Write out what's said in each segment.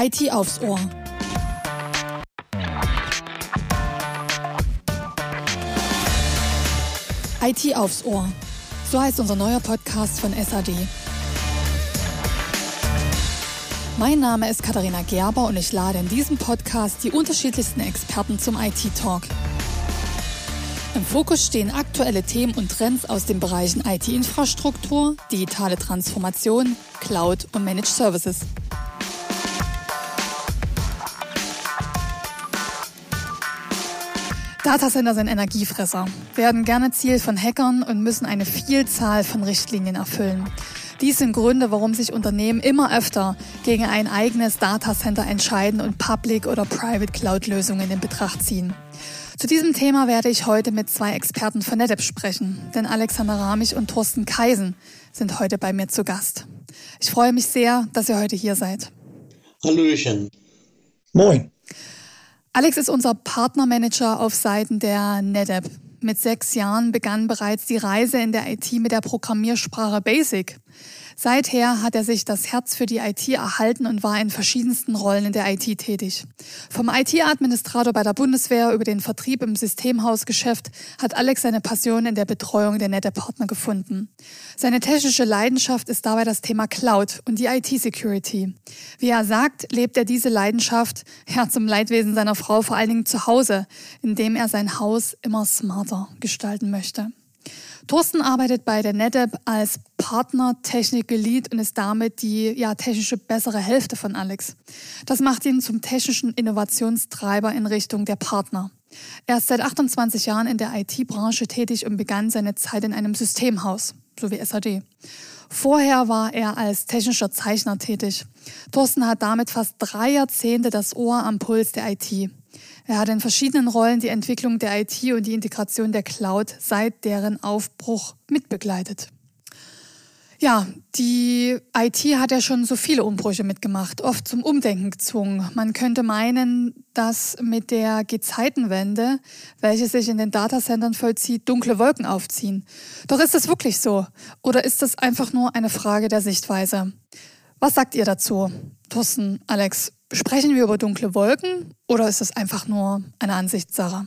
IT aufs Ohr. IT aufs Ohr. So heißt unser neuer Podcast von SAD. Mein Name ist Katharina Gerber und ich lade in diesem Podcast die unterschiedlichsten Experten zum IT-Talk. Im Fokus stehen aktuelle Themen und Trends aus den Bereichen IT-Infrastruktur, digitale Transformation, Cloud und Managed Services. Datacenter sind Energiefresser, werden gerne Ziel von Hackern und müssen eine Vielzahl von Richtlinien erfüllen. Dies sind Gründe, warum sich Unternehmen immer öfter gegen ein eigenes Datacenter entscheiden und Public- oder Private-Cloud-Lösungen in Betracht ziehen. Zu diesem Thema werde ich heute mit zwei Experten von NetApp sprechen, denn Alexander Ramich und Thorsten Kaisen sind heute bei mir zu Gast. Ich freue mich sehr, dass ihr heute hier seid. Hallöchen. Moin. Alex ist unser Partnermanager auf Seiten der NetApp. Mit sechs Jahren begann bereits die Reise in der IT mit der Programmiersprache Basic. Seither hat er sich das Herz für die IT erhalten und war in verschiedensten Rollen in der IT tätig. Vom IT-Administrator bei der Bundeswehr über den Vertrieb im Systemhausgeschäft hat Alex seine Passion in der Betreuung der nette Partner gefunden. Seine technische Leidenschaft ist dabei das Thema Cloud und die IT-Security. Wie er sagt, lebt er diese Leidenschaft, ja zum Leidwesen seiner Frau vor allen Dingen zu Hause, indem er sein Haus immer smarter gestalten möchte. Thorsten arbeitet bei der NetApp als Partner Technical Lead und ist damit die ja, technische bessere Hälfte von Alex. Das macht ihn zum technischen Innovationstreiber in Richtung der Partner. Er ist seit 28 Jahren in der IT-Branche tätig und begann seine Zeit in einem Systemhaus, so wie SAD. Vorher war er als technischer Zeichner tätig. Thorsten hat damit fast drei Jahrzehnte das Ohr am Puls der IT. Er hat in verschiedenen Rollen die Entwicklung der IT und die Integration der Cloud seit deren Aufbruch mitbegleitet. Ja, die IT hat ja schon so viele Umbrüche mitgemacht, oft zum Umdenken gezwungen. Man könnte meinen, dass mit der Gezeitenwende, welche sich in den Datacentern vollzieht, dunkle Wolken aufziehen. Doch ist das wirklich so? Oder ist das einfach nur eine Frage der Sichtweise? Was sagt ihr dazu? Thorsten, Alex, Sprechen wir über dunkle Wolken oder ist das einfach nur eine Ansichtssache?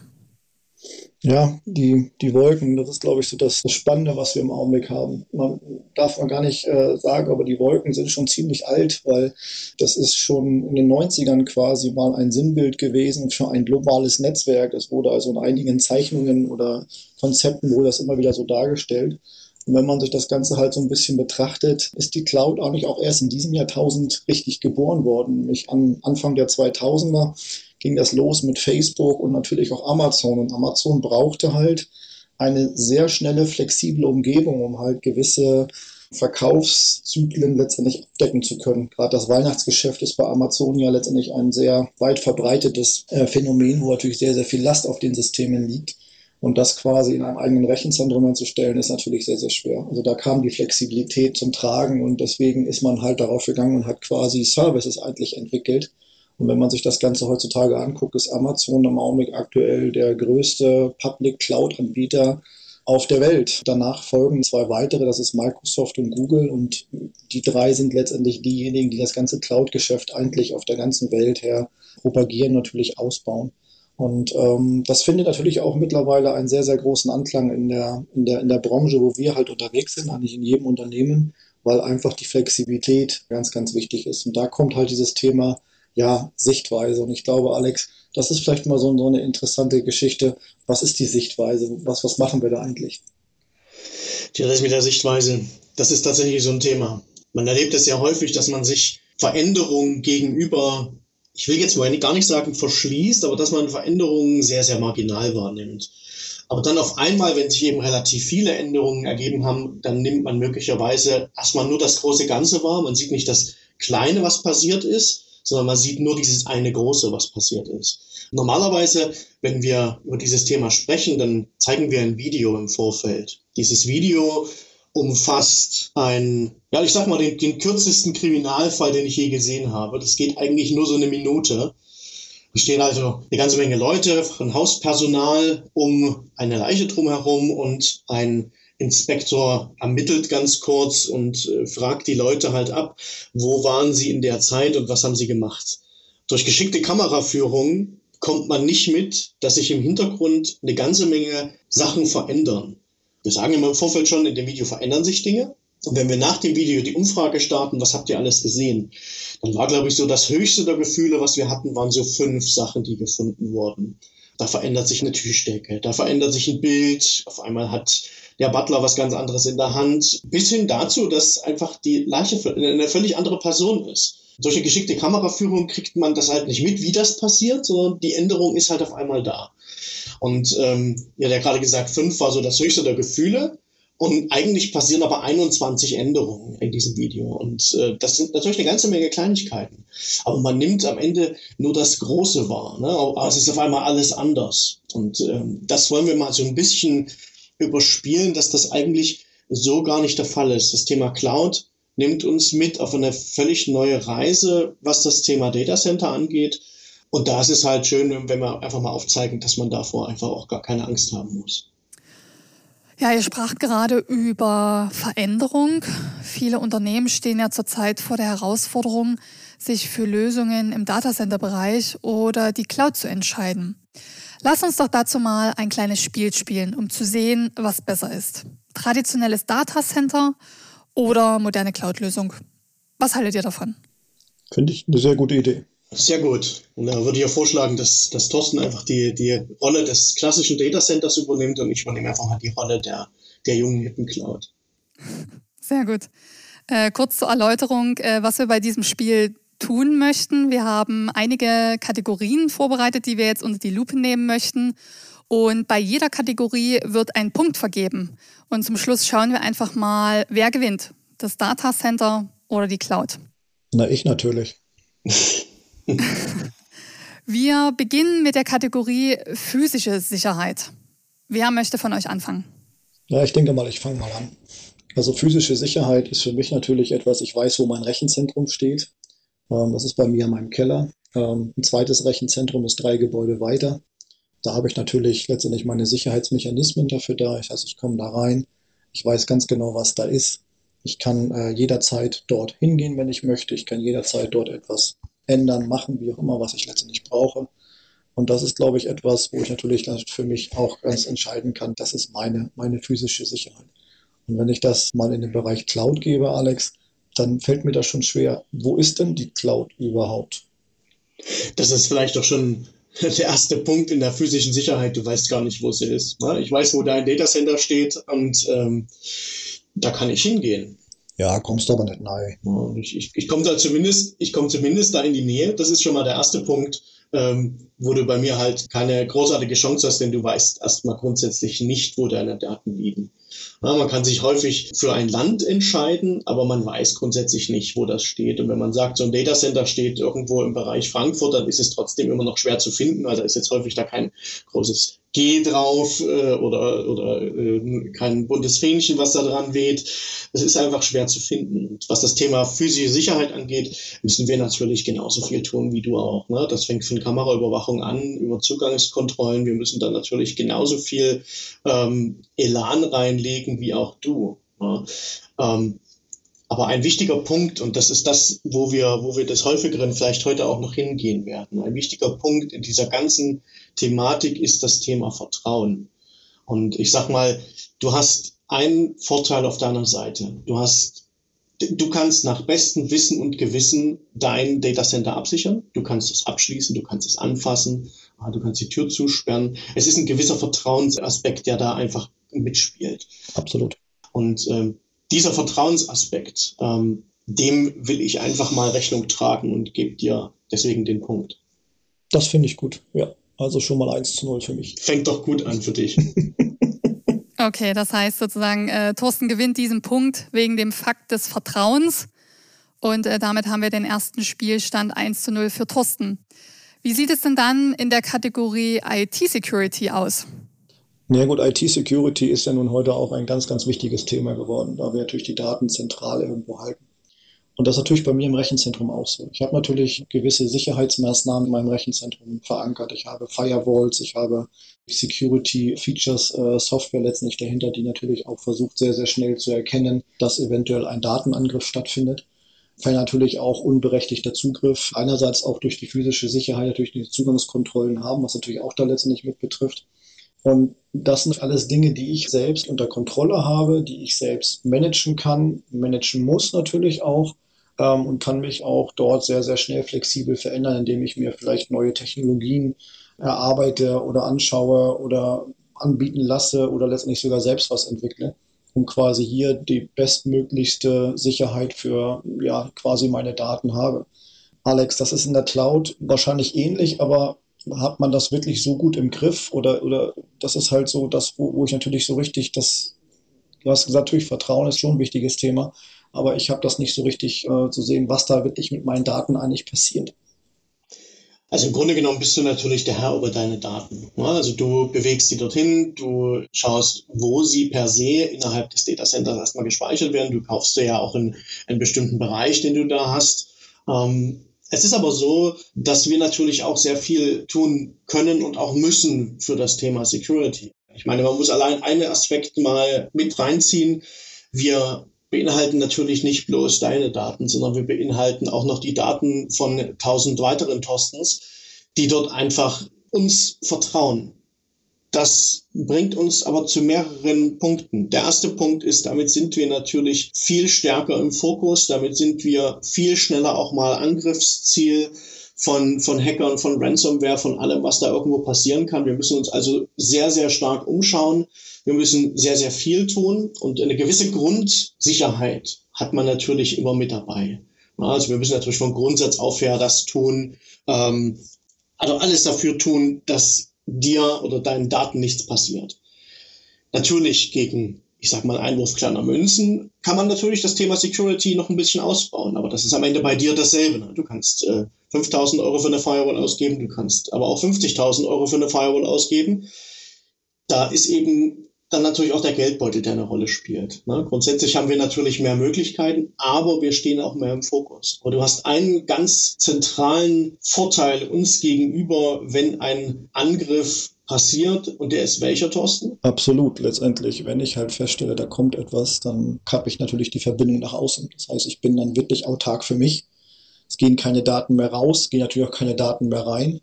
Ja, die, die Wolken, das ist, glaube ich, so das, das Spannende, was wir im Augenblick haben. Man darf man gar nicht äh, sagen, aber die Wolken sind schon ziemlich alt, weil das ist schon in den 90ern quasi mal ein Sinnbild gewesen für ein globales Netzwerk. Es wurde also in einigen Zeichnungen oder Konzepten wurde das immer wieder so dargestellt. Und wenn man sich das Ganze halt so ein bisschen betrachtet, ist die Cloud eigentlich auch erst in diesem Jahrtausend richtig geboren worden. Nämlich am Anfang der 2000er ging das los mit Facebook und natürlich auch Amazon. Und Amazon brauchte halt eine sehr schnelle, flexible Umgebung, um halt gewisse Verkaufszyklen letztendlich abdecken zu können. Gerade das Weihnachtsgeschäft ist bei Amazon ja letztendlich ein sehr weit verbreitetes äh, Phänomen, wo natürlich sehr, sehr viel Last auf den Systemen liegt. Und das quasi in einem eigenen Rechenzentrum hinzustellen, ist natürlich sehr, sehr schwer. Also da kam die Flexibilität zum Tragen und deswegen ist man halt darauf gegangen und hat quasi Services eigentlich entwickelt. Und wenn man sich das Ganze heutzutage anguckt, ist Amazon im Augenblick aktuell der größte Public Cloud Anbieter auf der Welt. Danach folgen zwei weitere, das ist Microsoft und Google und die drei sind letztendlich diejenigen, die das ganze Cloud-Geschäft eigentlich auf der ganzen Welt her propagieren, natürlich ausbauen. Und ähm, das findet natürlich auch mittlerweile einen sehr, sehr großen Anklang in der, in, der, in der Branche, wo wir halt unterwegs sind, eigentlich in jedem Unternehmen, weil einfach die Flexibilität ganz, ganz wichtig ist. Und da kommt halt dieses Thema, ja, Sichtweise. Und ich glaube, Alex, das ist vielleicht mal so, so eine interessante Geschichte. Was ist die Sichtweise? Was, was machen wir da eigentlich? Tja, das mit der Sichtweise, das ist tatsächlich so ein Thema. Man erlebt es ja häufig, dass man sich Veränderungen gegenüber ich will jetzt mal gar nicht sagen verschließt, aber dass man Veränderungen sehr, sehr marginal wahrnimmt. Aber dann auf einmal, wenn sich eben relativ viele Änderungen ergeben haben, dann nimmt man möglicherweise erstmal nur das große Ganze wahr. Man sieht nicht das Kleine, was passiert ist, sondern man sieht nur dieses eine Große, was passiert ist. Normalerweise, wenn wir über dieses Thema sprechen, dann zeigen wir ein Video im Vorfeld. Dieses Video umfasst ein, ja, ich sag mal, den, den kürzesten Kriminalfall, den ich je gesehen habe. Das geht eigentlich nur so eine Minute. Es stehen also eine ganze Menge Leute von Hauspersonal um eine Leiche drumherum und ein Inspektor ermittelt ganz kurz und äh, fragt die Leute halt ab, wo waren sie in der Zeit und was haben sie gemacht. Durch geschickte Kameraführung kommt man nicht mit, dass sich im Hintergrund eine ganze Menge Sachen verändern. Wir sagen immer im Vorfeld schon, in dem Video verändern sich Dinge. Und wenn wir nach dem Video die Umfrage starten, was habt ihr alles gesehen? Dann war, glaube ich, so das höchste der Gefühle, was wir hatten, waren so fünf Sachen, die gefunden wurden. Da verändert sich eine Tischdecke, da verändert sich ein Bild, auf einmal hat der Butler was ganz anderes in der Hand, bis hin dazu, dass einfach die Leiche eine völlig andere Person ist. Eine geschickte Kameraführung kriegt man das halt nicht mit, wie das passiert, sondern die Änderung ist halt auf einmal da. Und ähm, ja, der gerade gesagt, fünf war so das höchste der Gefühle. Und eigentlich passieren aber 21 Änderungen in diesem Video. Und äh, das sind natürlich eine ganze Menge Kleinigkeiten. Aber man nimmt am Ende nur das Große wahr. Ne? Aber es ist auf einmal alles anders. Und ähm, das wollen wir mal so ein bisschen überspielen, dass das eigentlich so gar nicht der Fall ist. Das Thema Cloud nimmt uns mit auf eine völlig neue Reise, was das Thema Data Center angeht. Und da ist es halt schön, wenn wir einfach mal aufzeigen, dass man davor einfach auch gar keine Angst haben muss. Ja, ihr spracht gerade über Veränderung. Viele Unternehmen stehen ja zurzeit vor der Herausforderung, sich für Lösungen im Datacenter-Bereich oder die Cloud zu entscheiden. Lass uns doch dazu mal ein kleines Spiel spielen, um zu sehen, was besser ist. Traditionelles Datacenter oder moderne Cloud-Lösung. Was haltet ihr davon? Finde ich eine sehr gute Idee. Sehr gut. Und da würde ich ja vorschlagen, dass, dass Thorsten einfach die, die Rolle des klassischen Data Centers übernimmt und ich übernehme einfach mal die Rolle der, der jungen hippen Cloud. Sehr gut. Äh, kurz zur Erläuterung, äh, was wir bei diesem Spiel tun möchten. Wir haben einige Kategorien vorbereitet, die wir jetzt unter die Lupe nehmen möchten. Und bei jeder Kategorie wird ein Punkt vergeben. Und zum Schluss schauen wir einfach mal, wer gewinnt. Das Data Center oder die Cloud. Na, ich natürlich. Wir beginnen mit der Kategorie physische Sicherheit. Wer möchte von euch anfangen? Ja, ich denke mal, ich fange mal an. Also physische Sicherheit ist für mich natürlich etwas, ich weiß, wo mein Rechenzentrum steht. Ähm, das ist bei mir in meinem Keller. Ähm, ein zweites Rechenzentrum ist drei Gebäude weiter. Da habe ich natürlich letztendlich meine Sicherheitsmechanismen dafür da. Heißt, ich komme da rein. Ich weiß ganz genau, was da ist. Ich kann äh, jederzeit dort hingehen, wenn ich möchte. Ich kann jederzeit dort etwas ändern, machen, wie auch immer, was ich letztendlich brauche. Und das ist, glaube ich, etwas, wo ich natürlich für mich auch ganz entscheiden kann, das ist meine, meine physische Sicherheit. Und wenn ich das mal in den Bereich Cloud gebe, Alex, dann fällt mir das schon schwer. Wo ist denn die Cloud überhaupt? Das ist vielleicht doch schon der erste Punkt in der physischen Sicherheit. Du weißt gar nicht, wo sie ist. Ne? Ich weiß, wo dein Datacenter steht und ähm, da kann ich hingehen. Ja, kommst du aber nicht nahe. Ich, ich, ich komme da zumindest, ich komme zumindest da in die Nähe. Das ist schon mal der erste Punkt, ähm, wo du bei mir halt keine großartige Chance hast, denn du weißt erstmal grundsätzlich nicht, wo deine Daten liegen. Ja, man kann sich häufig für ein Land entscheiden, aber man weiß grundsätzlich nicht, wo das steht. Und wenn man sagt, so ein Datacenter steht irgendwo im Bereich Frankfurt, dann ist es trotzdem immer noch schwer zu finden, weil da ist jetzt häufig da kein großes G drauf äh, oder, oder äh, kein buntes Fähnchen, was da dran weht. Es ist einfach schwer zu finden. Und was das Thema physische Sicherheit angeht, müssen wir natürlich genauso viel tun wie du auch. Ne? Das fängt von Kameraüberwachung an, über Zugangskontrollen. Wir müssen da natürlich genauso viel ähm, Elan reinlegen wie auch du. Ne? Ähm, aber ein wichtiger Punkt, und das ist das, wo wir, wo wir des häufigeren vielleicht heute auch noch hingehen werden, ein wichtiger Punkt in dieser ganzen Thematik ist das Thema Vertrauen. Und ich sag mal, du hast einen Vorteil auf deiner Seite. Du hast, du kannst nach bestem Wissen und Gewissen dein Datacenter absichern. Du kannst es abschließen, du kannst es anfassen, ah, du kannst die Tür zusperren. Es ist ein gewisser Vertrauensaspekt, der da einfach mitspielt. Absolut. Und ähm, dieser Vertrauensaspekt, ähm, dem will ich einfach mal Rechnung tragen und gebe dir deswegen den Punkt. Das finde ich gut, ja. Also schon mal 1 zu 0 für mich. Fängt doch gut an für dich. okay, das heißt sozusagen, äh, Thorsten gewinnt diesen Punkt wegen dem Fakt des Vertrauens. Und äh, damit haben wir den ersten Spielstand 1 zu 0 für Thorsten. Wie sieht es denn dann in der Kategorie IT-Security aus? Na ja, gut, IT-Security ist ja nun heute auch ein ganz, ganz wichtiges Thema geworden, da wir natürlich die Daten zentral irgendwo halten. Und das ist natürlich bei mir im Rechenzentrum auch so. Ich habe natürlich gewisse Sicherheitsmaßnahmen in meinem Rechenzentrum verankert. Ich habe Firewalls, ich habe Security Features, äh, Software letztendlich dahinter, die natürlich auch versucht, sehr, sehr schnell zu erkennen, dass eventuell ein Datenangriff stattfindet. Weil natürlich auch unberechtigter Zugriff, einerseits auch durch die physische Sicherheit, durch die Zugangskontrollen haben, was natürlich auch da letztendlich mit betrifft. Und das sind alles Dinge, die ich selbst unter Kontrolle habe, die ich selbst managen kann, managen muss natürlich auch ähm, und kann mich auch dort sehr, sehr schnell flexibel verändern, indem ich mir vielleicht neue Technologien erarbeite oder anschaue oder anbieten lasse oder letztendlich sogar selbst was entwickle, um quasi hier die bestmöglichste Sicherheit für ja quasi meine Daten habe. Alex, das ist in der Cloud wahrscheinlich ähnlich, aber hat man das wirklich so gut im Griff oder, oder das ist halt so das, wo, wo ich natürlich so richtig das, du hast gesagt, natürlich Vertrauen ist schon ein wichtiges Thema, aber ich habe das nicht so richtig äh, zu sehen, was da wirklich mit meinen Daten eigentlich passiert. Also im Grunde genommen bist du natürlich der Herr über deine Daten. Also du bewegst sie dorthin, du schaust, wo sie per se innerhalb des Datacenters erstmal gespeichert werden. Du kaufst du ja auch in einen bestimmten Bereich, den du da hast. Ähm, es ist aber so, dass wir natürlich auch sehr viel tun können und auch müssen für das Thema Security. Ich meine, man muss allein einen Aspekt mal mit reinziehen. Wir beinhalten natürlich nicht bloß deine Daten, sondern wir beinhalten auch noch die Daten von tausend weiteren Tostens, die dort einfach uns vertrauen. Das bringt uns aber zu mehreren Punkten. Der erste Punkt ist, damit sind wir natürlich viel stärker im Fokus, damit sind wir viel schneller auch mal Angriffsziel von, von Hackern, von Ransomware, von allem, was da irgendwo passieren kann. Wir müssen uns also sehr, sehr stark umschauen. Wir müssen sehr, sehr viel tun und eine gewisse Grundsicherheit hat man natürlich immer mit dabei. Also wir müssen natürlich vom Grundsatz auf her das tun, ähm, also alles dafür tun, dass dir oder deinen Daten nichts passiert. Natürlich gegen, ich sag mal, Einwurf kleiner Münzen kann man natürlich das Thema Security noch ein bisschen ausbauen, aber das ist am Ende bei dir dasselbe. Ne? Du kannst äh, 5000 Euro für eine Firewall ausgeben, du kannst aber auch 50.000 Euro für eine Firewall ausgeben. Da ist eben dann natürlich auch der Geldbeutel, der eine Rolle spielt. Ne? Grundsätzlich haben wir natürlich mehr Möglichkeiten, aber wir stehen auch mehr im Fokus. Aber du hast einen ganz zentralen Vorteil uns gegenüber, wenn ein Angriff passiert und der ist welcher, Thorsten? Absolut, letztendlich. Wenn ich halt feststelle, da kommt etwas, dann kappe ich natürlich die Verbindung nach außen. Das heißt, ich bin dann wirklich autark für mich. Es gehen keine Daten mehr raus, gehen natürlich auch keine Daten mehr rein.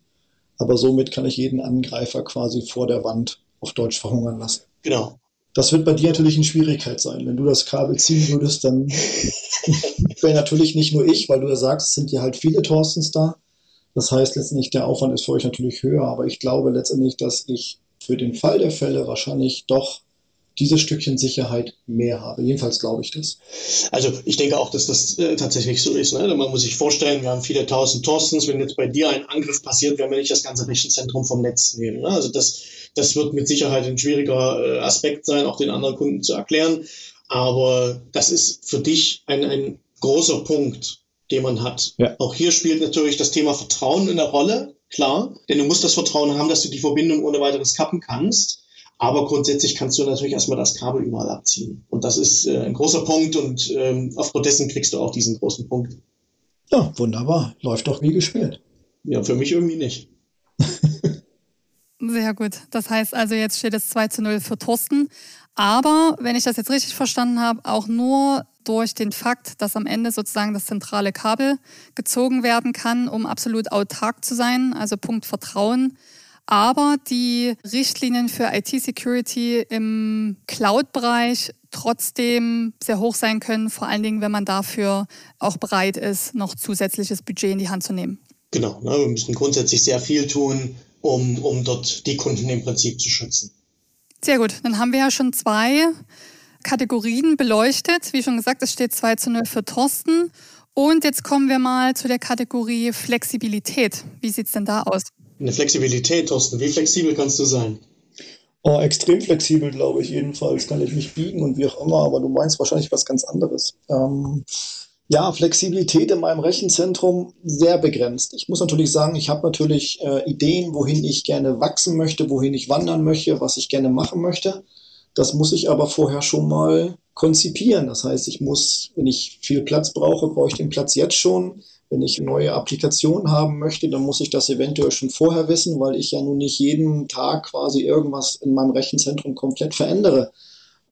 Aber somit kann ich jeden Angreifer quasi vor der Wand auf Deutsch verhungern lassen. Genau. Das wird bei dir natürlich eine Schwierigkeit sein. Wenn du das Kabel ziehen würdest, dann wäre natürlich nicht nur ich, weil du ja sagst, es sind ja halt viele Thorstens da. Das heißt letztendlich, der Aufwand ist für euch natürlich höher, aber ich glaube letztendlich, dass ich für den Fall der Fälle wahrscheinlich doch dieses Stückchen Sicherheit mehr habe. Jedenfalls glaube ich das. Also ich denke auch, dass das äh, tatsächlich so ist. Ne? Man muss sich vorstellen, wir haben viele tausend Thorstens. Wenn jetzt bei dir ein Angriff passiert, werden wir nicht das ganze Rechenzentrum vom Netz nehmen. Ne? Also das, das wird mit Sicherheit ein schwieriger äh, Aspekt sein, auch den anderen Kunden zu erklären. Aber das ist für dich ein, ein großer Punkt, den man hat. Ja. Auch hier spielt natürlich das Thema Vertrauen eine Rolle, klar. Denn du musst das Vertrauen haben, dass du die Verbindung ohne weiteres kappen kannst. Aber grundsätzlich kannst du natürlich erstmal das Kabel überall abziehen. Und das ist äh, ein großer Punkt und ähm, aufgrund dessen kriegst du auch diesen großen Punkt. Ja, wunderbar. Läuft doch wie gespielt. Ja, für mich irgendwie nicht. Sehr gut. Das heißt also, jetzt steht es 2 zu 0 für Thorsten. Aber, wenn ich das jetzt richtig verstanden habe, auch nur durch den Fakt, dass am Ende sozusagen das zentrale Kabel gezogen werden kann, um absolut autark zu sein, also Punkt Vertrauen aber die Richtlinien für IT-Security im Cloud-Bereich trotzdem sehr hoch sein können, vor allen Dingen, wenn man dafür auch bereit ist, noch zusätzliches Budget in die Hand zu nehmen. Genau, ne, wir müssen grundsätzlich sehr viel tun, um, um dort die Kunden im Prinzip zu schützen. Sehr gut, dann haben wir ja schon zwei Kategorien beleuchtet. Wie schon gesagt, es steht 2 zu 0 für Thorsten. Und jetzt kommen wir mal zu der Kategorie Flexibilität. Wie sieht es denn da aus? Eine Flexibilität, Thorsten. Wie flexibel kannst du sein? Oh, extrem flexibel, glaube ich. Jedenfalls kann ich mich biegen und wie auch immer, aber du meinst wahrscheinlich was ganz anderes. Ähm, ja, Flexibilität in meinem Rechenzentrum sehr begrenzt. Ich muss natürlich sagen, ich habe natürlich äh, Ideen, wohin ich gerne wachsen möchte, wohin ich wandern möchte, was ich gerne machen möchte. Das muss ich aber vorher schon mal konzipieren. Das heißt, ich muss, wenn ich viel Platz brauche, brauche ich den Platz jetzt schon. Wenn ich neue Applikationen haben möchte, dann muss ich das eventuell schon vorher wissen, weil ich ja nun nicht jeden Tag quasi irgendwas in meinem Rechenzentrum komplett verändere.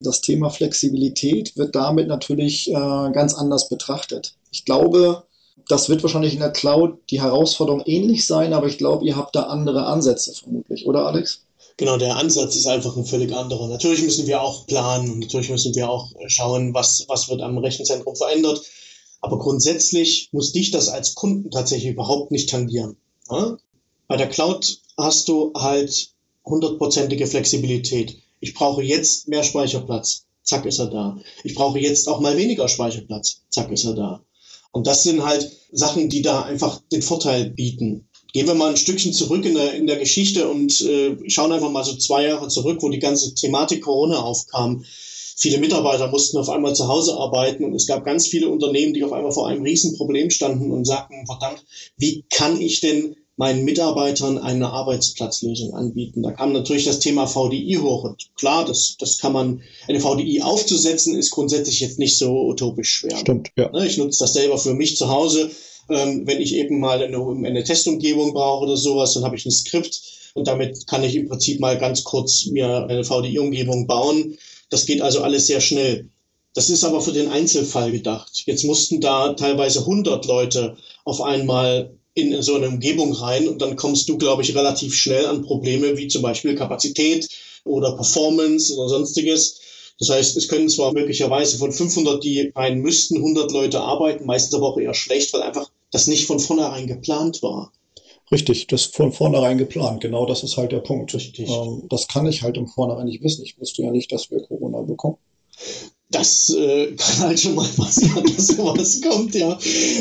Das Thema Flexibilität wird damit natürlich äh, ganz anders betrachtet. Ich glaube, das wird wahrscheinlich in der Cloud die Herausforderung ähnlich sein, aber ich glaube, ihr habt da andere Ansätze vermutlich, oder Alex? Genau, der Ansatz ist einfach ein völlig anderer. Natürlich müssen wir auch planen und natürlich müssen wir auch schauen, was, was wird am Rechenzentrum verändert. Aber grundsätzlich muss dich das als Kunden tatsächlich überhaupt nicht tangieren. Bei der Cloud hast du halt hundertprozentige Flexibilität. Ich brauche jetzt mehr Speicherplatz. Zack ist er da. Ich brauche jetzt auch mal weniger Speicherplatz. Zack ist er da. Und das sind halt Sachen, die da einfach den Vorteil bieten. Gehen wir mal ein Stückchen zurück in der, in der Geschichte und äh, schauen einfach mal so zwei Jahre zurück, wo die ganze Thematik Corona aufkam. Viele Mitarbeiter mussten auf einmal zu Hause arbeiten und es gab ganz viele Unternehmen, die auf einmal vor einem Riesenproblem standen und sagten, verdammt, wie kann ich denn meinen Mitarbeitern eine Arbeitsplatzlösung anbieten. Da kam natürlich das Thema VDI hoch. Und klar, das, das kann man, eine VDI aufzusetzen, ist grundsätzlich jetzt nicht so utopisch schwer. Stimmt, ja. Ne, ich nutze das selber für mich zu Hause. Ähm, wenn ich eben mal eine, eine Testumgebung brauche oder sowas, dann habe ich ein Skript und damit kann ich im Prinzip mal ganz kurz mir eine VDI-Umgebung bauen. Das geht also alles sehr schnell. Das ist aber für den Einzelfall gedacht. Jetzt mussten da teilweise 100 Leute auf einmal in so eine Umgebung rein und dann kommst du, glaube ich, relativ schnell an Probleme wie zum Beispiel Kapazität oder Performance oder sonstiges. Das heißt, es können zwar möglicherweise von 500, die rein müssten, 100 Leute arbeiten, meistens aber auch eher schlecht, weil einfach das nicht von vornherein geplant war. Richtig, das von vornherein geplant. Genau das ist halt der Punkt. Richtig. Ähm, das kann ich halt im Vornherein nicht wissen. Ich wusste ja nicht, dass wir Corona bekommen das äh, kann halt schon mal passieren, dass sowas kommt, ja.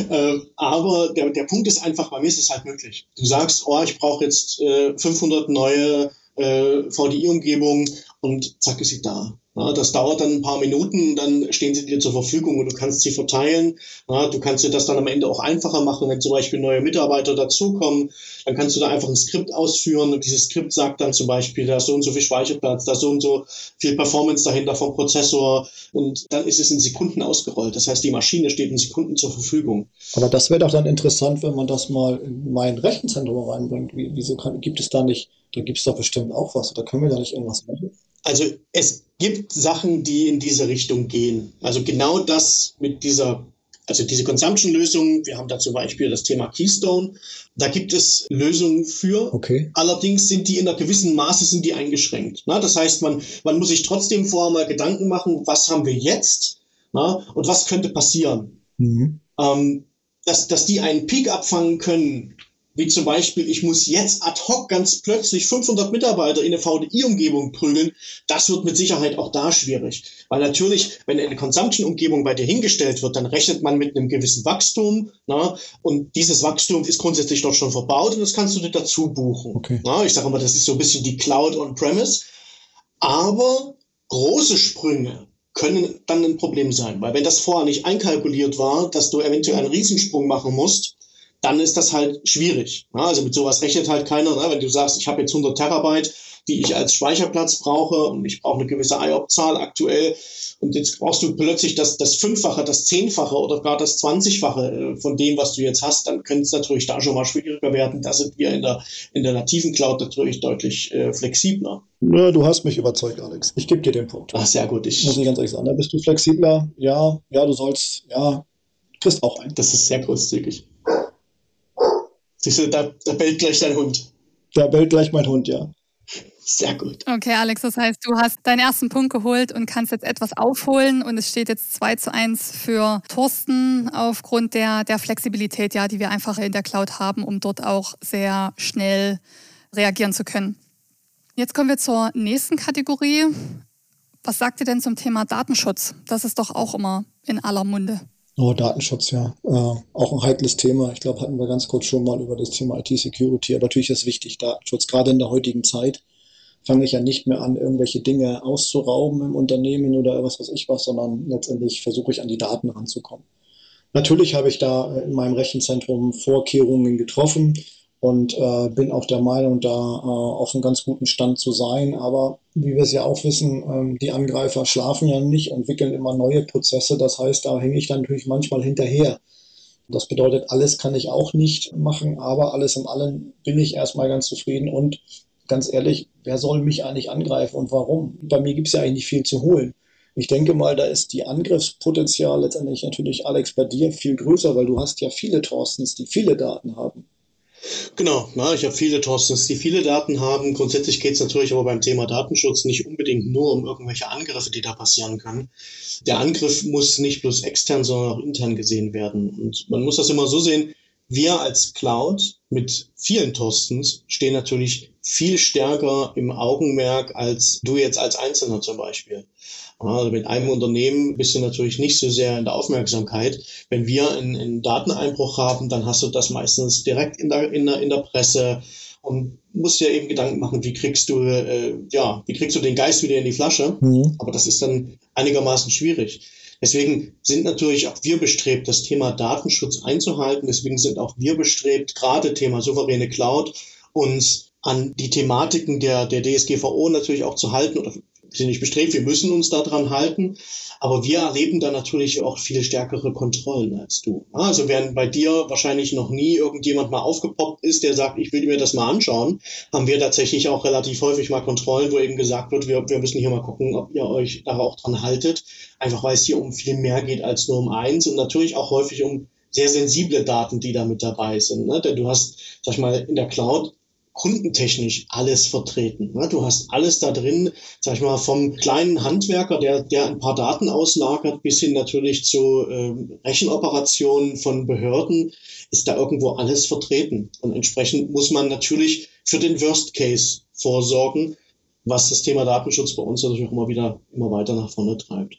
Äh, aber der, der Punkt ist einfach, bei mir ist es halt möglich. Du sagst, oh, ich brauche jetzt äh, 500 neue äh, VDI-Umgebungen und zack ist sie da. Ja, das dauert dann ein paar Minuten, dann stehen sie dir zur Verfügung und du kannst sie verteilen. Ja, du kannst dir das dann am Ende auch einfacher machen, wenn zum Beispiel neue Mitarbeiter dazukommen. Dann kannst du da einfach ein Skript ausführen und dieses Skript sagt dann zum Beispiel, da ist so und so viel Speicherplatz, da ist so und so viel Performance dahinter vom Prozessor und dann ist es in Sekunden ausgerollt. Das heißt, die Maschine steht in Sekunden zur Verfügung. Aber das wäre doch dann interessant, wenn man das mal in mein Rechenzentrum reinbringt. Wieso kann, gibt es da nicht, da gibt es doch bestimmt auch was, da können wir da nicht irgendwas machen? Also es gibt Sachen, die in diese Richtung gehen. Also genau das mit dieser, also diese Consumption-Lösung, wir haben da zum Beispiel das Thema Keystone, da gibt es Lösungen für. Okay. Allerdings sind die in einer gewissen Maße sind die eingeschränkt. Na, das heißt, man, man muss sich trotzdem vorher mal Gedanken machen, was haben wir jetzt na, und was könnte passieren. Mhm. Ähm, dass, dass die einen Peak abfangen können, wie zum Beispiel, ich muss jetzt ad hoc ganz plötzlich 500 Mitarbeiter in eine VDI-Umgebung prügeln, das wird mit Sicherheit auch da schwierig. Weil natürlich, wenn eine Consumption-Umgebung bei dir hingestellt wird, dann rechnet man mit einem gewissen Wachstum. Na, und dieses Wachstum ist grundsätzlich dort schon verbaut und das kannst du dir dazu buchen. Okay. Na, ich sage immer, das ist so ein bisschen die Cloud on-premise. Aber große Sprünge können dann ein Problem sein, weil wenn das vorher nicht einkalkuliert war, dass du eventuell einen Riesensprung machen musst, dann ist das halt schwierig. Also mit sowas rechnet halt keiner. Ne? Wenn du sagst, ich habe jetzt 100 Terabyte, die ich als Speicherplatz brauche und ich brauche eine gewisse IOP-Zahl aktuell und jetzt brauchst du plötzlich das, das Fünffache, das Zehnfache oder gar das Zwanzigfache äh, von dem, was du jetzt hast, dann könnte es natürlich da schon mal schwieriger werden. Da sind wir in der, in der nativen Cloud natürlich deutlich äh, flexibler. Ja, du hast mich überzeugt, Alex. Ich gebe dir den Punkt. Ach, sehr gut. Ich, Muss ich ganz ehrlich sagen. Da bist du flexibler. Ja, ja, du sollst, ja, kriegst auch ein. Das ist sehr großzügig. Siehst du, da, da bellt gleich dein Hund. Da bellt gleich mein Hund, ja. Sehr gut. Okay, Alex, das heißt, du hast deinen ersten Punkt geholt und kannst jetzt etwas aufholen und es steht jetzt 2 zu 1 für Thorsten aufgrund der, der Flexibilität, ja, die wir einfach in der Cloud haben, um dort auch sehr schnell reagieren zu können. Jetzt kommen wir zur nächsten Kategorie. Was sagt ihr denn zum Thema Datenschutz? Das ist doch auch immer in aller Munde. Oh, Datenschutz, ja. Äh, auch ein heikles Thema. Ich glaube, hatten wir ganz kurz schon mal über das Thema IT-Security. Aber natürlich ist wichtig, Datenschutz. Gerade in der heutigen Zeit fange ich ja nicht mehr an, irgendwelche Dinge auszurauben im Unternehmen oder was weiß ich was, sondern letztendlich versuche ich an die Daten ranzukommen. Natürlich habe ich da in meinem Rechenzentrum Vorkehrungen getroffen. Und äh, bin auch der Meinung, da äh, auf einem ganz guten Stand zu sein. Aber wie wir es ja auch wissen, ähm, die Angreifer schlafen ja nicht, entwickeln immer neue Prozesse. Das heißt, da hänge ich dann natürlich manchmal hinterher. Das bedeutet, alles kann ich auch nicht machen, aber alles in allem bin ich erstmal ganz zufrieden und ganz ehrlich, wer soll mich eigentlich angreifen und warum? Bei mir gibt es ja eigentlich nicht viel zu holen. Ich denke mal, da ist die Angriffspotenzial letztendlich natürlich, Alex, bei dir viel größer, weil du hast ja viele Thorstens, die viele Daten haben. Genau, na, ich habe viele Thorstens, die viele Daten haben. Grundsätzlich geht es natürlich aber beim Thema Datenschutz nicht unbedingt nur um irgendwelche Angriffe, die da passieren können. Der Angriff muss nicht bloß extern, sondern auch intern gesehen werden. Und man muss das immer so sehen, wir als Cloud mit vielen Thorstens stehen natürlich viel stärker im Augenmerk als du jetzt als Einzelner zum Beispiel. Also mit einem Unternehmen bist du natürlich nicht so sehr in der Aufmerksamkeit. Wenn wir einen, einen Dateneinbruch haben, dann hast du das meistens direkt in der, in der, in der Presse und musst dir eben Gedanken machen, wie kriegst du, äh, ja, wie kriegst du den Geist wieder in die Flasche? Mhm. Aber das ist dann einigermaßen schwierig. Deswegen sind natürlich auch wir bestrebt, das Thema Datenschutz einzuhalten. Deswegen sind auch wir bestrebt, gerade Thema souveräne Cloud, uns an die Thematiken der, der DSGVO natürlich auch zu halten oder sind nicht bestrebt, wir müssen uns daran halten, aber wir erleben da natürlich auch viel stärkere Kontrollen als du. Also während bei dir wahrscheinlich noch nie irgendjemand mal aufgepoppt ist, der sagt, ich will mir das mal anschauen, haben wir tatsächlich auch relativ häufig mal Kontrollen, wo eben gesagt wird, wir, wir müssen hier mal gucken, ob ihr euch da auch dran haltet, einfach weil es hier um viel mehr geht als nur um eins und natürlich auch häufig um sehr sensible Daten, die da mit dabei sind. Ne? Denn du hast, sag ich mal, in der Cloud kundentechnisch alles vertreten. Du hast alles da drin, sag ich mal, vom kleinen Handwerker, der, der ein paar Daten auslagert, bis hin natürlich zu ähm, Rechenoperationen von Behörden, ist da irgendwo alles vertreten. Und entsprechend muss man natürlich für den Worst Case vorsorgen, was das Thema Datenschutz bei uns natürlich auch immer wieder immer weiter nach vorne treibt.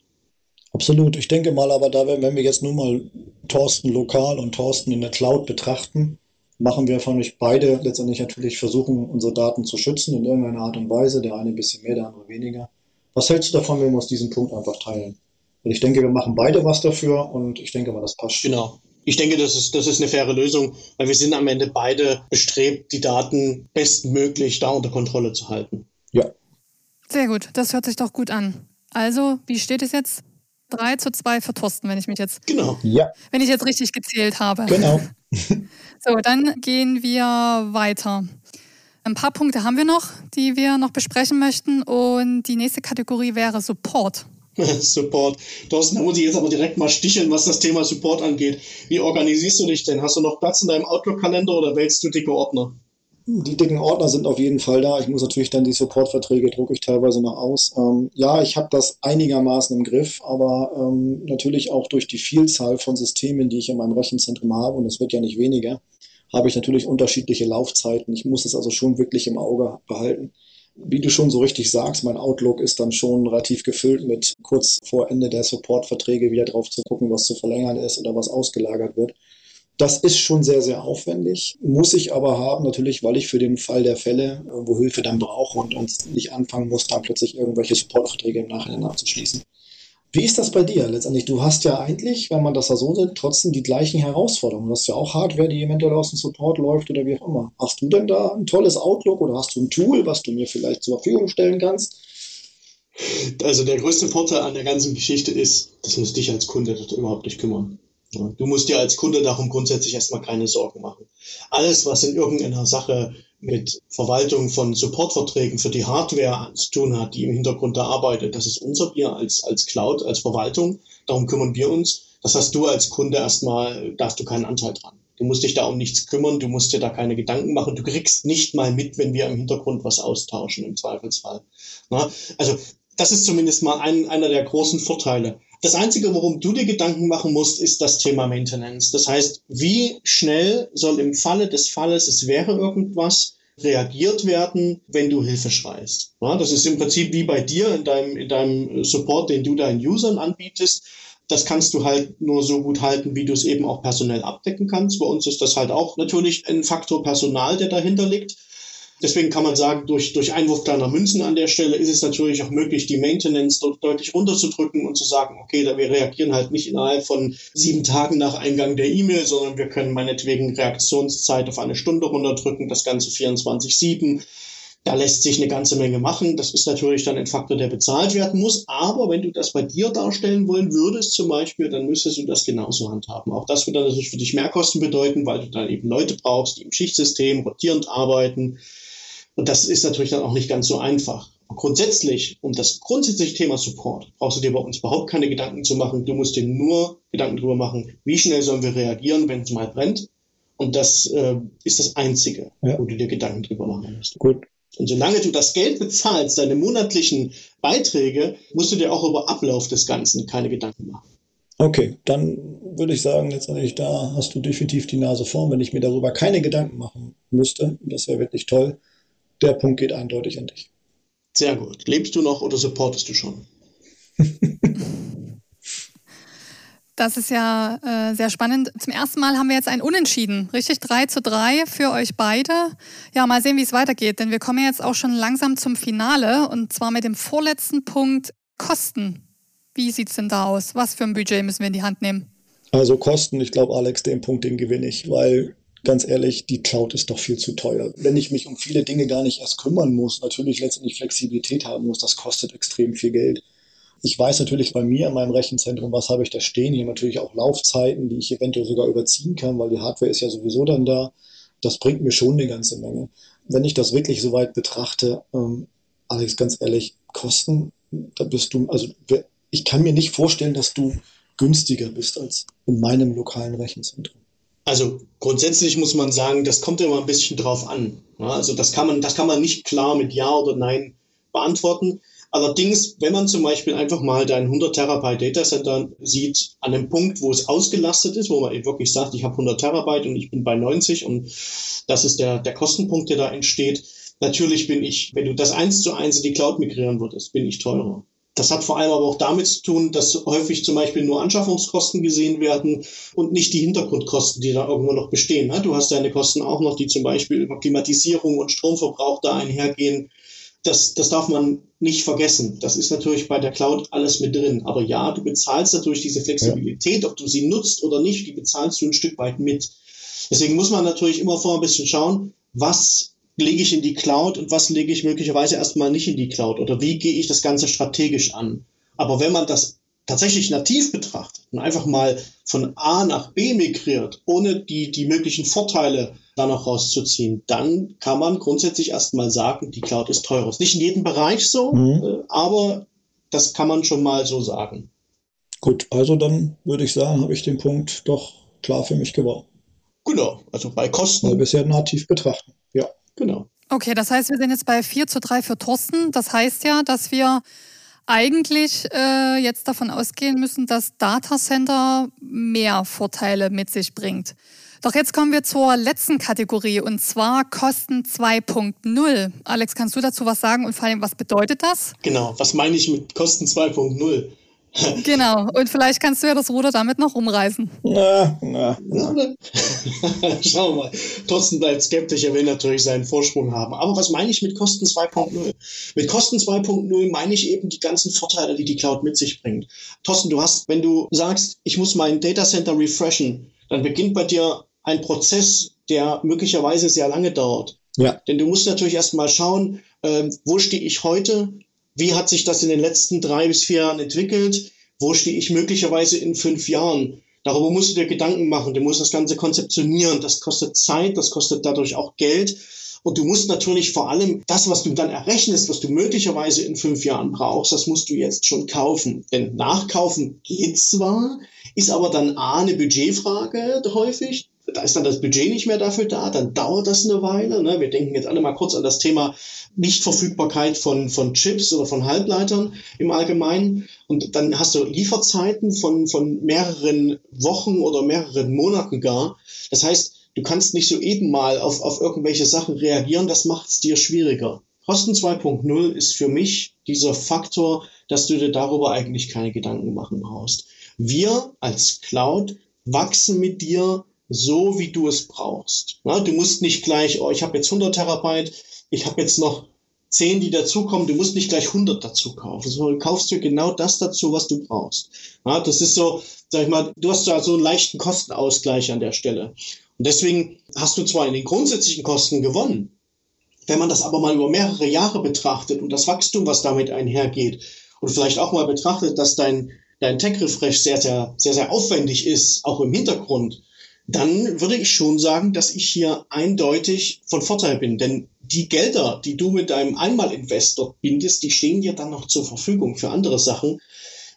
Absolut. Ich denke mal, aber da, wenn wir jetzt nur mal Thorsten lokal und Thorsten in der Cloud betrachten, machen wir von euch beide letztendlich natürlich versuchen, unsere Daten zu schützen in irgendeiner Art und Weise. Der eine ein bisschen mehr, der andere weniger. Was hältst du davon, wenn wir uns diesen Punkt einfach teilen? Und ich denke, wir machen beide was dafür und ich denke mal, das passt. Genau. Ich denke, das ist, das ist eine faire Lösung, weil wir sind am Ende beide bestrebt, die Daten bestmöglich da unter Kontrolle zu halten. Ja. Sehr gut, das hört sich doch gut an. Also, wie steht es jetzt? 3 zu 2 für Thorsten, wenn ich mich jetzt. Genau. Ja. Wenn ich jetzt richtig gezählt habe. Genau. so, dann gehen wir weiter. Ein paar Punkte haben wir noch, die wir noch besprechen möchten. Und die nächste Kategorie wäre Support. Support. Thorsten, da muss ich jetzt aber direkt mal sticheln, was das Thema Support angeht. Wie organisierst du dich denn? Hast du noch Platz in deinem Outlook-Kalender oder wählst du dicke Ordner? Die dicken Ordner sind auf jeden Fall da. Ich muss natürlich dann die Supportverträge drucke ich teilweise noch aus. Ähm, ja, ich habe das einigermaßen im Griff, aber ähm, natürlich auch durch die Vielzahl von Systemen, die ich in meinem Rechenzentrum habe, und es wird ja nicht weniger, habe ich natürlich unterschiedliche Laufzeiten. Ich muss es also schon wirklich im Auge behalten. Wie du schon so richtig sagst, mein Outlook ist dann schon relativ gefüllt mit kurz vor Ende der Supportverträge wieder drauf zu gucken, was zu verlängern ist oder was ausgelagert wird. Das ist schon sehr, sehr aufwendig, muss ich aber haben, natürlich, weil ich für den Fall der Fälle, wo Hilfe dann brauche und uns nicht anfangen muss, dann plötzlich irgendwelche Supportverträge im Nachhinein abzuschließen. Wie ist das bei dir letztendlich? Du hast ja eigentlich, wenn man das da so sieht, trotzdem die gleichen Herausforderungen. Du hast ja auch Hardware, die eventuell aus dem Support läuft oder wie auch immer. Hast du denn da ein tolles Outlook oder hast du ein Tool, was du mir vielleicht zur Verfügung stellen kannst? Also der größte Vorteil an der ganzen Geschichte ist, das muss dich als Kunde überhaupt nicht kümmern. Du musst dir als Kunde darum grundsätzlich erstmal keine Sorgen machen. Alles, was in irgendeiner Sache mit Verwaltung von Supportverträgen für die Hardware zu tun hat, die im Hintergrund da arbeitet, das ist unser Bier als, als Cloud, als Verwaltung. Darum kümmern wir uns. Das hast du als Kunde erstmal, da hast du keinen Anteil dran. Du musst dich da um nichts kümmern, du musst dir da keine Gedanken machen. Du kriegst nicht mal mit, wenn wir im Hintergrund was austauschen, im Zweifelsfall. Na, also das ist zumindest mal ein, einer der großen Vorteile. Das Einzige, worum du dir Gedanken machen musst, ist das Thema Maintenance. Das heißt, wie schnell soll im Falle des Falles, es wäre irgendwas, reagiert werden, wenn du Hilfe schreist. Ja, das ist im Prinzip wie bei dir in deinem, in deinem Support, den du deinen Usern anbietest. Das kannst du halt nur so gut halten, wie du es eben auch personell abdecken kannst. Bei uns ist das halt auch natürlich ein Faktor Personal, der dahinter liegt. Deswegen kann man sagen, durch, durch Einwurf kleiner Münzen an der Stelle ist es natürlich auch möglich, die Maintenance dort deutlich runterzudrücken und zu sagen, okay, da wir reagieren halt nicht innerhalb von sieben Tagen nach Eingang der E-Mail, sondern wir können meinetwegen Reaktionszeit auf eine Stunde runterdrücken, das Ganze 24-7 da lässt sich eine ganze Menge machen. Das ist natürlich dann ein Faktor, der bezahlt werden muss. Aber wenn du das bei dir darstellen wollen würdest, zum Beispiel, dann müsstest du das genauso handhaben. Auch das würde natürlich für dich Mehrkosten bedeuten, weil du dann eben Leute brauchst, die im Schichtsystem rotierend arbeiten. Und das ist natürlich dann auch nicht ganz so einfach. Grundsätzlich, um das grundsätzliche Thema Support, brauchst du dir bei uns überhaupt keine Gedanken zu machen. Du musst dir nur Gedanken darüber machen, wie schnell sollen wir reagieren, wenn es mal brennt. Und das äh, ist das Einzige, ja. wo du dir Gedanken drüber machen musst. Gut, und solange du das Geld bezahlst, deine monatlichen Beiträge, musst du dir auch über Ablauf des Ganzen keine Gedanken machen. Okay, dann würde ich sagen, letztendlich da hast du definitiv die Nase vorn, wenn ich mir darüber keine Gedanken machen müsste. Das wäre wirklich toll. Der Punkt geht eindeutig an dich. Sehr gut. Lebst du noch oder supportest du schon? Das ist ja äh, sehr spannend. Zum ersten Mal haben wir jetzt ein Unentschieden, richtig? 3 zu 3 für euch beide. Ja, mal sehen, wie es weitergeht, denn wir kommen jetzt auch schon langsam zum Finale und zwar mit dem vorletzten Punkt Kosten. Wie sieht es denn da aus? Was für ein Budget müssen wir in die Hand nehmen? Also Kosten, ich glaube, Alex, den Punkt, den gewinne ich, weil ganz ehrlich, die Cloud ist doch viel zu teuer. Wenn ich mich um viele Dinge gar nicht erst kümmern muss, natürlich letztendlich Flexibilität haben muss, das kostet extrem viel Geld. Ich weiß natürlich bei mir in meinem Rechenzentrum, was habe ich da stehen. Hier natürlich auch Laufzeiten, die ich eventuell sogar überziehen kann, weil die Hardware ist ja sowieso dann da. Das bringt mir schon eine ganze Menge. Wenn ich das wirklich so weit betrachte, ähm, Alex, ganz ehrlich, Kosten, da bist du, also ich kann mir nicht vorstellen, dass du günstiger bist als in meinem lokalen Rechenzentrum. Also grundsätzlich muss man sagen, das kommt immer ein bisschen drauf an. Also das kann man, das kann man nicht klar mit Ja oder Nein beantworten. Allerdings, wenn man zum Beispiel einfach mal dein 100 Terabyte Datacenter sieht, an einem Punkt, wo es ausgelastet ist, wo man wirklich sagt, ich habe 100 Terabyte und ich bin bei 90 und das ist der, der Kostenpunkt, der da entsteht. Natürlich bin ich, wenn du das eins zu eins in die Cloud migrieren würdest, bin ich teurer. Das hat vor allem aber auch damit zu tun, dass häufig zum Beispiel nur Anschaffungskosten gesehen werden und nicht die Hintergrundkosten, die da irgendwo noch bestehen. Du hast deine Kosten auch noch, die zum Beispiel über Klimatisierung und Stromverbrauch da einhergehen das, das darf man nicht vergessen. Das ist natürlich bei der Cloud alles mit drin. Aber ja, du bezahlst natürlich diese Flexibilität, ja. ob du sie nutzt oder nicht, die bezahlst du ein Stück weit mit. Deswegen muss man natürlich immer vor ein bisschen schauen, was lege ich in die Cloud und was lege ich möglicherweise erstmal nicht in die Cloud oder wie gehe ich das Ganze strategisch an. Aber wenn man das tatsächlich nativ betrachtet und einfach mal von A nach B migriert, ohne die, die möglichen Vorteile da noch rauszuziehen, dann kann man grundsätzlich erstmal sagen, die Cloud ist teurer. Ist nicht in jedem Bereich so, mhm. äh, aber das kann man schon mal so sagen. Gut, also dann würde ich sagen, habe ich den Punkt doch klar für mich gewonnen. Genau, also bei Kosten. Weil bisher nativ betrachten, ja. Genau. Okay, das heißt, wir sind jetzt bei 4 zu 3 für Thorsten. Das heißt ja, dass wir eigentlich äh, jetzt davon ausgehen müssen, dass Datacenter mehr Vorteile mit sich bringt. Doch jetzt kommen wir zur letzten Kategorie und zwar Kosten 2.0. Alex, kannst du dazu was sagen und vor allem, was bedeutet das? Genau, was meine ich mit Kosten 2.0? Genau, und vielleicht kannst du ja das Ruder damit noch umreißen. Na, na, na. Schauen wir mal. Thorsten bleibt skeptisch, er will natürlich seinen Vorsprung haben. Aber was meine ich mit Kosten 2.0? Mit Kosten 2.0 meine ich eben die ganzen Vorteile, die die Cloud mit sich bringt. Thorsten, du hast, wenn du sagst, ich muss mein Datacenter refreshen, dann beginnt bei dir ein Prozess, der möglicherweise sehr lange dauert. Ja. Denn du musst natürlich erstmal schauen, äh, wo stehe ich heute? Wie hat sich das in den letzten drei bis vier Jahren entwickelt? Wo stehe ich möglicherweise in fünf Jahren? Darüber musst du dir Gedanken machen. Du musst das Ganze konzeptionieren. Das kostet Zeit, das kostet dadurch auch Geld. Und du musst natürlich vor allem das, was du dann errechnest, was du möglicherweise in fünf Jahren brauchst, das musst du jetzt schon kaufen. Denn nachkaufen geht zwar, ist aber dann A, eine Budgetfrage häufig da ist dann das Budget nicht mehr dafür da, dann dauert das eine Weile. Ne? Wir denken jetzt alle mal kurz an das Thema Nichtverfügbarkeit von, von Chips oder von Halbleitern im Allgemeinen. Und dann hast du Lieferzeiten von, von mehreren Wochen oder mehreren Monaten gar. Das heißt, du kannst nicht so eben mal auf, auf irgendwelche Sachen reagieren, das macht es dir schwieriger. Kosten 2.0 ist für mich dieser Faktor, dass du dir darüber eigentlich keine Gedanken machen brauchst. Wir als Cloud wachsen mit dir so, wie du es brauchst. Ja, du musst nicht gleich, oh, ich habe jetzt 100 Terabyte, ich habe jetzt noch 10, die dazukommen, du musst nicht gleich 100 dazu kaufen, sondern kaufst du genau das dazu, was du brauchst. Ja, das ist so, sag ich mal, du hast da so einen leichten Kostenausgleich an der Stelle. Und deswegen hast du zwar in den grundsätzlichen Kosten gewonnen, wenn man das aber mal über mehrere Jahre betrachtet und das Wachstum, was damit einhergeht, und vielleicht auch mal betrachtet, dass dein, dein Tech-Refresh sehr, sehr, sehr, sehr aufwendig ist, auch im Hintergrund, dann würde ich schon sagen, dass ich hier eindeutig von Vorteil bin. Denn die Gelder, die du mit deinem Einmalinvestor bindest, die stehen dir dann noch zur Verfügung für andere Sachen,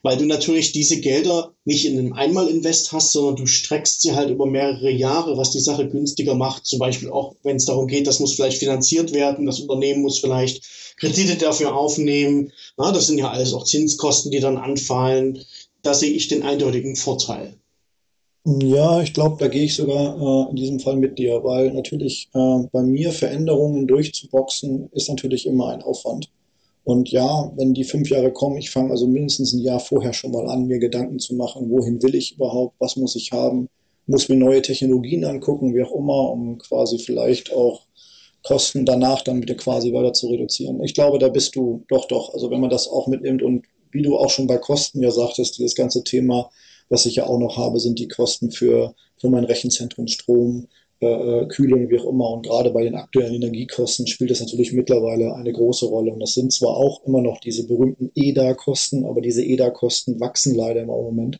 weil du natürlich diese Gelder nicht in einem Einmalinvest hast, sondern du streckst sie halt über mehrere Jahre, was die Sache günstiger macht. Zum Beispiel auch, wenn es darum geht, das muss vielleicht finanziert werden, das Unternehmen muss vielleicht Kredite dafür aufnehmen. Na, das sind ja alles auch Zinskosten, die dann anfallen. Da sehe ich den eindeutigen Vorteil. Ja, ich glaube, da gehe ich sogar äh, in diesem Fall mit dir, weil natürlich äh, bei mir Veränderungen durchzuboxen ist natürlich immer ein Aufwand. Und ja, wenn die fünf Jahre kommen, ich fange also mindestens ein Jahr vorher schon mal an, mir Gedanken zu machen, wohin will ich überhaupt, was muss ich haben, muss mir neue Technologien angucken, wie auch immer, um quasi vielleicht auch Kosten danach dann wieder quasi weiter zu reduzieren. Ich glaube, da bist du doch, doch. Also wenn man das auch mitnimmt und wie du auch schon bei Kosten ja sagtest, dieses ganze Thema, was ich ja auch noch habe, sind die Kosten für, für mein Rechenzentrum, Strom, äh, Kühlung, wie auch immer. Und gerade bei den aktuellen Energiekosten spielt das natürlich mittlerweile eine große Rolle. Und das sind zwar auch immer noch diese berühmten EDA-Kosten, aber diese EDA-Kosten wachsen leider im Moment.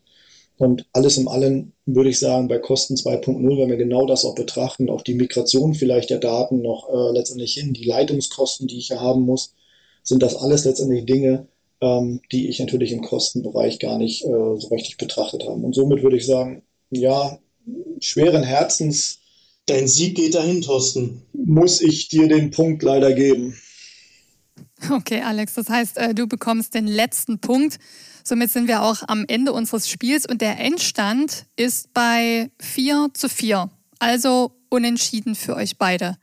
Und alles im Allen würde ich sagen, bei Kosten 2.0, wenn wir genau das auch betrachten, auch die Migration vielleicht der Daten noch äh, letztendlich hin, die Leitungskosten, die ich ja haben muss, sind das alles letztendlich Dinge, ähm, die ich natürlich im Kostenbereich gar nicht äh, so richtig betrachtet habe. Und somit würde ich sagen, ja, schweren Herzens. Dein Sieg geht dahin, Thorsten. Muss ich dir den Punkt leider geben. Okay, Alex, das heißt, äh, du bekommst den letzten Punkt. Somit sind wir auch am Ende unseres Spiels und der Endstand ist bei 4 zu 4. Also unentschieden für euch beide.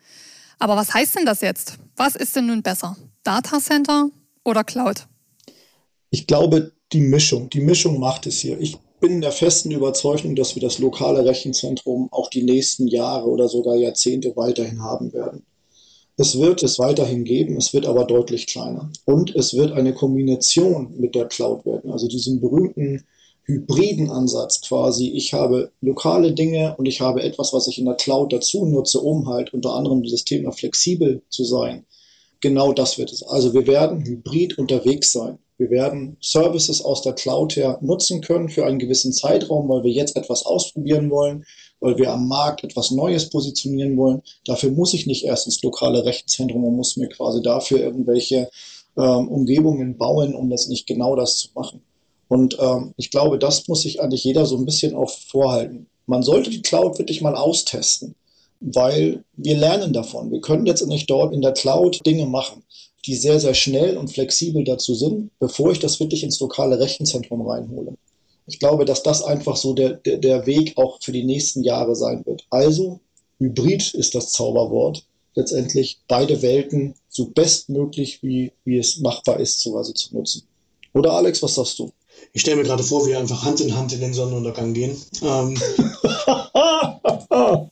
Aber was heißt denn das jetzt? Was ist denn nun besser? Datacenter oder Cloud? Ich glaube, die Mischung. Die Mischung macht es hier. Ich bin der festen Überzeugung, dass wir das lokale Rechenzentrum auch die nächsten Jahre oder sogar Jahrzehnte weiterhin haben werden. Es wird es weiterhin geben, es wird aber deutlich kleiner. Und es wird eine Kombination mit der Cloud werden, also diesen berühmten hybriden Ansatz quasi. Ich habe lokale Dinge und ich habe etwas, was ich in der Cloud dazu nutze, um halt unter anderem dieses Thema flexibel zu sein. Genau das wird es. Also wir werden hybrid unterwegs sein. Wir werden Services aus der Cloud her nutzen können für einen gewissen Zeitraum, weil wir jetzt etwas ausprobieren wollen weil wir am Markt etwas Neues positionieren wollen. Dafür muss ich nicht erst ins lokale Rechenzentrum und muss mir quasi dafür irgendwelche ähm, Umgebungen bauen, um letztlich genau das zu machen. Und ähm, ich glaube, das muss sich eigentlich jeder so ein bisschen auch vorhalten. Man sollte die Cloud wirklich mal austesten, weil wir lernen davon. Wir können jetzt nicht dort in der Cloud Dinge machen, die sehr, sehr schnell und flexibel dazu sind, bevor ich das wirklich ins lokale Rechenzentrum reinhole. Ich glaube, dass das einfach so der, der, der Weg auch für die nächsten Jahre sein wird. Also, Hybrid ist das Zauberwort. Letztendlich beide Welten so bestmöglich, wie, wie es machbar ist, so zu nutzen. Oder Alex, was sagst du? Ich stelle mir gerade vor, wie wir einfach Hand in Hand in den Sonnenuntergang gehen. Ähm,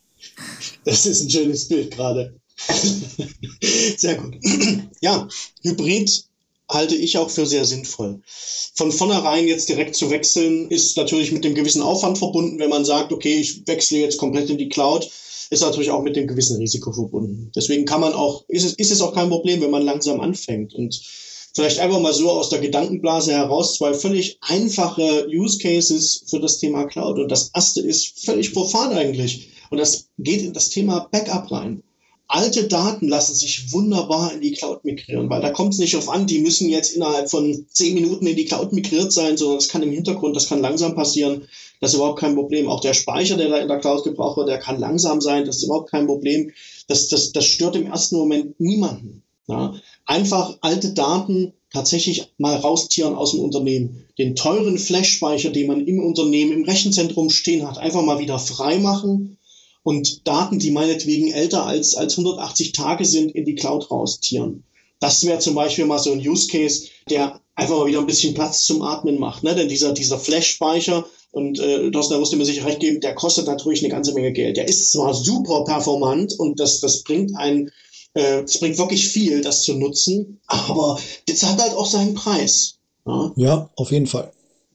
das ist ein schönes Bild gerade. Sehr gut. Ja, Hybrid halte ich auch für sehr sinnvoll. Von vornherein jetzt direkt zu wechseln, ist natürlich mit dem gewissen Aufwand verbunden, wenn man sagt, okay, ich wechsle jetzt komplett in die Cloud, ist natürlich auch mit dem gewissen Risiko verbunden. Deswegen kann man auch, ist es, ist es auch kein Problem, wenn man langsam anfängt und vielleicht einfach mal so aus der Gedankenblase heraus zwei völlig einfache Use Cases für das Thema Cloud. Und das erste ist völlig profan eigentlich. Und das geht in das Thema Backup rein alte Daten lassen sich wunderbar in die Cloud migrieren, weil da kommt es nicht auf an, die müssen jetzt innerhalb von zehn Minuten in die Cloud migriert sein, sondern das kann im Hintergrund, das kann langsam passieren. Das ist überhaupt kein Problem. Auch der Speicher, der da in der Cloud gebraucht wird, der kann langsam sein. Das ist überhaupt kein Problem. Das, das, das stört im ersten Moment niemanden. Ja? Einfach alte Daten tatsächlich mal raustieren aus dem Unternehmen. Den teuren Flash-Speicher, den man im Unternehmen, im Rechenzentrum stehen hat, einfach mal wieder frei machen und Daten, die meinetwegen älter als, als 180 Tage sind, in die Cloud raustieren. Das wäre zum Beispiel mal so ein Use Case, der einfach mal wieder ein bisschen Platz zum Atmen macht. Ne? Denn dieser, dieser Flash-Speicher, und äh, das, da musst du mir sicher recht geben, der kostet natürlich eine ganze Menge Geld. Der ist zwar super performant und das, das bringt ein Äh, es bringt wirklich viel, das zu nutzen, aber das hat halt auch seinen Preis. Ja, ja auf jeden Fall.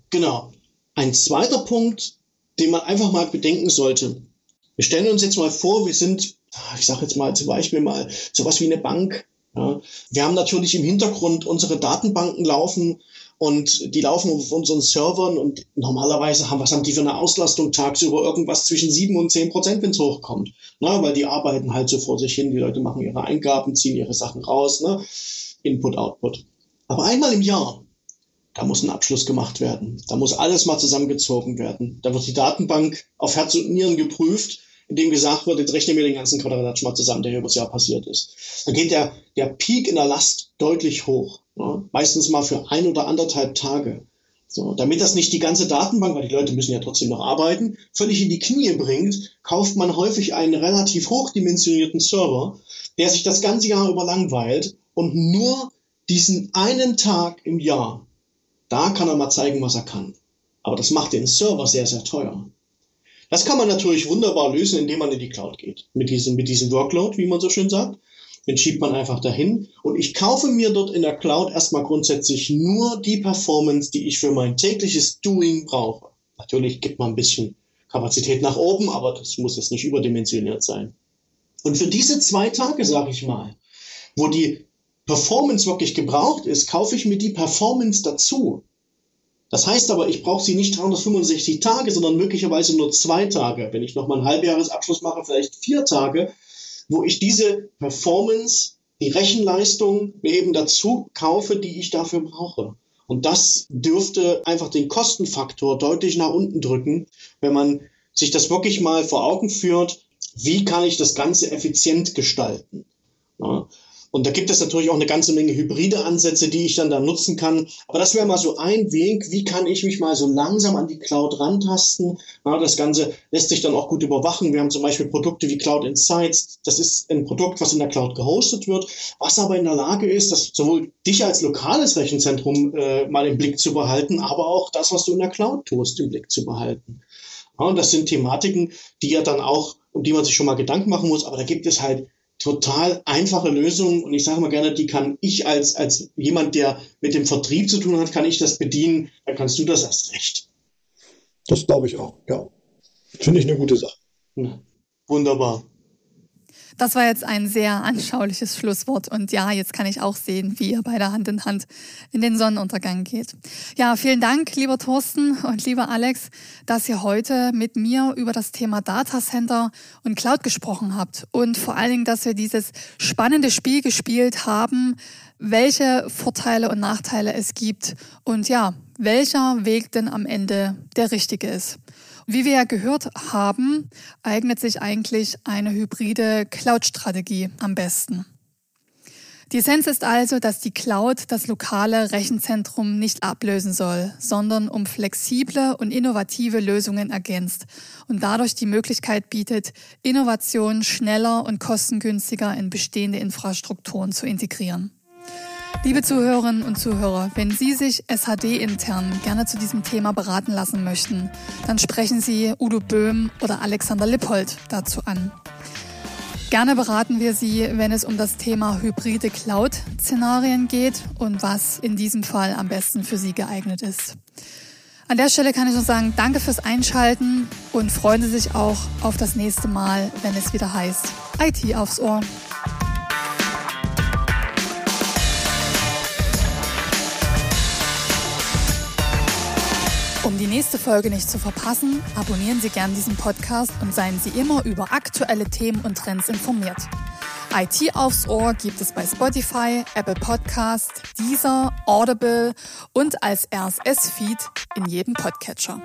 Genau. Ein zweiter Punkt, den man einfach mal bedenken sollte. Wir stellen uns jetzt mal vor, wir sind, ich sage jetzt mal zum Beispiel mal sowas wie eine Bank. Ja. Wir haben natürlich im Hintergrund unsere Datenbanken laufen und die laufen auf unseren Servern und normalerweise haben, was haben die für eine Auslastung tagsüber? Irgendwas zwischen sieben und zehn Prozent, wenn es hochkommt. Na, weil die arbeiten halt so vor sich hin, die Leute machen ihre Eingaben, ziehen ihre Sachen raus, ne? Input, Output. Aber einmal im Jahr, da muss ein Abschluss gemacht werden. Da muss alles mal zusammengezogen werden. Da wird die Datenbank auf Herz und Nieren geprüft, indem gesagt wird, jetzt rechnen wir den ganzen Quadratsch mal zusammen, der hier übers Jahr passiert ist. Dann geht der, der Peak in der Last deutlich hoch. Ja, meistens mal für ein oder anderthalb Tage. So, damit das nicht die ganze Datenbank, weil die Leute müssen ja trotzdem noch arbeiten, völlig in die Knie bringt, kauft man häufig einen relativ hochdimensionierten Server, der sich das ganze Jahr über langweilt und nur diesen einen Tag im Jahr, da kann er mal zeigen, was er kann. Aber das macht den Server sehr, sehr teuer. Das kann man natürlich wunderbar lösen, indem man in die Cloud geht. Mit diesem, mit diesem Workload, wie man so schön sagt. Den schiebt man einfach dahin. Und ich kaufe mir dort in der Cloud erstmal grundsätzlich nur die Performance, die ich für mein tägliches Doing brauche. Natürlich gibt man ein bisschen Kapazität nach oben, aber das muss jetzt nicht überdimensioniert sein. Und für diese zwei Tage, sage ich mal, wo die Performance wirklich gebraucht ist, kaufe ich mir die Performance dazu. Das heißt aber, ich brauche sie nicht 365 Tage, sondern möglicherweise nur zwei Tage. Wenn ich nochmal einen Halbjahresabschluss mache, vielleicht vier Tage, wo ich diese Performance, die Rechenleistung mir eben dazu kaufe, die ich dafür brauche. Und das dürfte einfach den Kostenfaktor deutlich nach unten drücken, wenn man sich das wirklich mal vor Augen führt, wie kann ich das Ganze effizient gestalten. Ja. Und da gibt es natürlich auch eine ganze Menge hybride Ansätze, die ich dann da nutzen kann. Aber das wäre mal so ein Weg, wie kann ich mich mal so langsam an die Cloud rantasten. Ja, das Ganze lässt sich dann auch gut überwachen. Wir haben zum Beispiel Produkte wie Cloud Insights. Das ist ein Produkt, was in der Cloud gehostet wird, was aber in der Lage ist, das sowohl dich als lokales Rechenzentrum äh, mal im Blick zu behalten, aber auch das, was du in der Cloud tust, im Blick zu behalten. Ja, und das sind Thematiken, die ja dann auch, um die man sich schon mal Gedanken machen muss, aber da gibt es halt total einfache Lösung und ich sage mal gerne, die kann ich als, als jemand, der mit dem Vertrieb zu tun hat, kann ich das bedienen, dann kannst du das erst recht. Das glaube ich auch, ja. Finde ich eine gute Sache. Wunderbar. Das war jetzt ein sehr anschauliches Schlusswort. Und ja, jetzt kann ich auch sehen, wie ihr beide Hand in Hand in den Sonnenuntergang geht. Ja, vielen Dank, lieber Thorsten und lieber Alex, dass ihr heute mit mir über das Thema Datacenter und Cloud gesprochen habt. Und vor allen Dingen, dass wir dieses spannende Spiel gespielt haben, welche Vorteile und Nachteile es gibt und ja, welcher Weg denn am Ende der richtige ist. Wie wir ja gehört haben, eignet sich eigentlich eine hybride Cloud-Strategie am besten. Die Essenz ist also, dass die Cloud das lokale Rechenzentrum nicht ablösen soll, sondern um flexible und innovative Lösungen ergänzt und dadurch die Möglichkeit bietet, Innovationen schneller und kostengünstiger in bestehende Infrastrukturen zu integrieren. Liebe Zuhörerinnen und Zuhörer, wenn Sie sich SHD intern gerne zu diesem Thema beraten lassen möchten, dann sprechen Sie Udo Böhm oder Alexander Lippold dazu an. Gerne beraten wir Sie, wenn es um das Thema hybride Cloud-Szenarien geht und was in diesem Fall am besten für Sie geeignet ist. An der Stelle kann ich noch sagen, danke fürs Einschalten und freuen Sie sich auch auf das nächste Mal, wenn es wieder heißt IT aufs Ohr. Um die nächste Folge nicht zu verpassen, abonnieren Sie gern diesen Podcast und seien Sie immer über aktuelle Themen und Trends informiert. IT aufs Ohr gibt es bei Spotify, Apple Podcast, Deezer, Audible und als RSS-Feed in jedem Podcatcher.